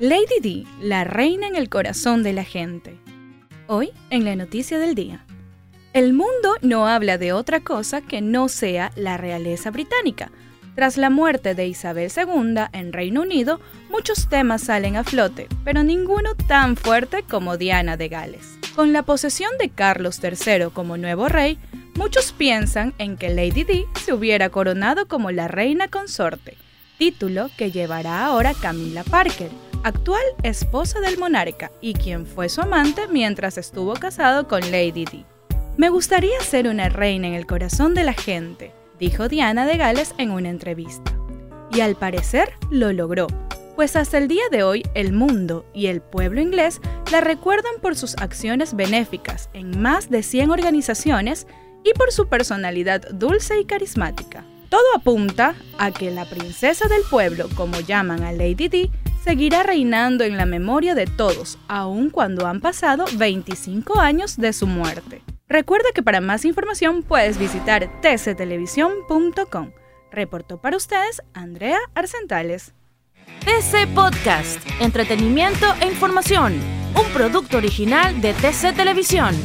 Lady D, la reina en el corazón de la gente. Hoy, en la noticia del día. El mundo no habla de otra cosa que no sea la realeza británica. Tras la muerte de Isabel II en Reino Unido, muchos temas salen a flote, pero ninguno tan fuerte como Diana de Gales. Con la posesión de Carlos III como nuevo rey, muchos piensan en que Lady Di se hubiera coronado como la reina consorte, título que llevará ahora Camila Parker actual esposa del monarca y quien fue su amante mientras estuvo casado con Lady Di. Me gustaría ser una reina en el corazón de la gente, dijo Diana de Gales en una entrevista. Y al parecer lo logró, pues hasta el día de hoy el mundo y el pueblo inglés la recuerdan por sus acciones benéficas en más de 100 organizaciones y por su personalidad dulce y carismática. Todo apunta a que la princesa del pueblo, como llaman a Lady Di, seguirá reinando en la memoria de todos, aun cuando han pasado 25 años de su muerte. Recuerda que para más información puedes visitar tctelevisión.com. Reportó para ustedes Andrea Arcentales. TC Podcast, entretenimiento e información, un producto original de TC Televisión.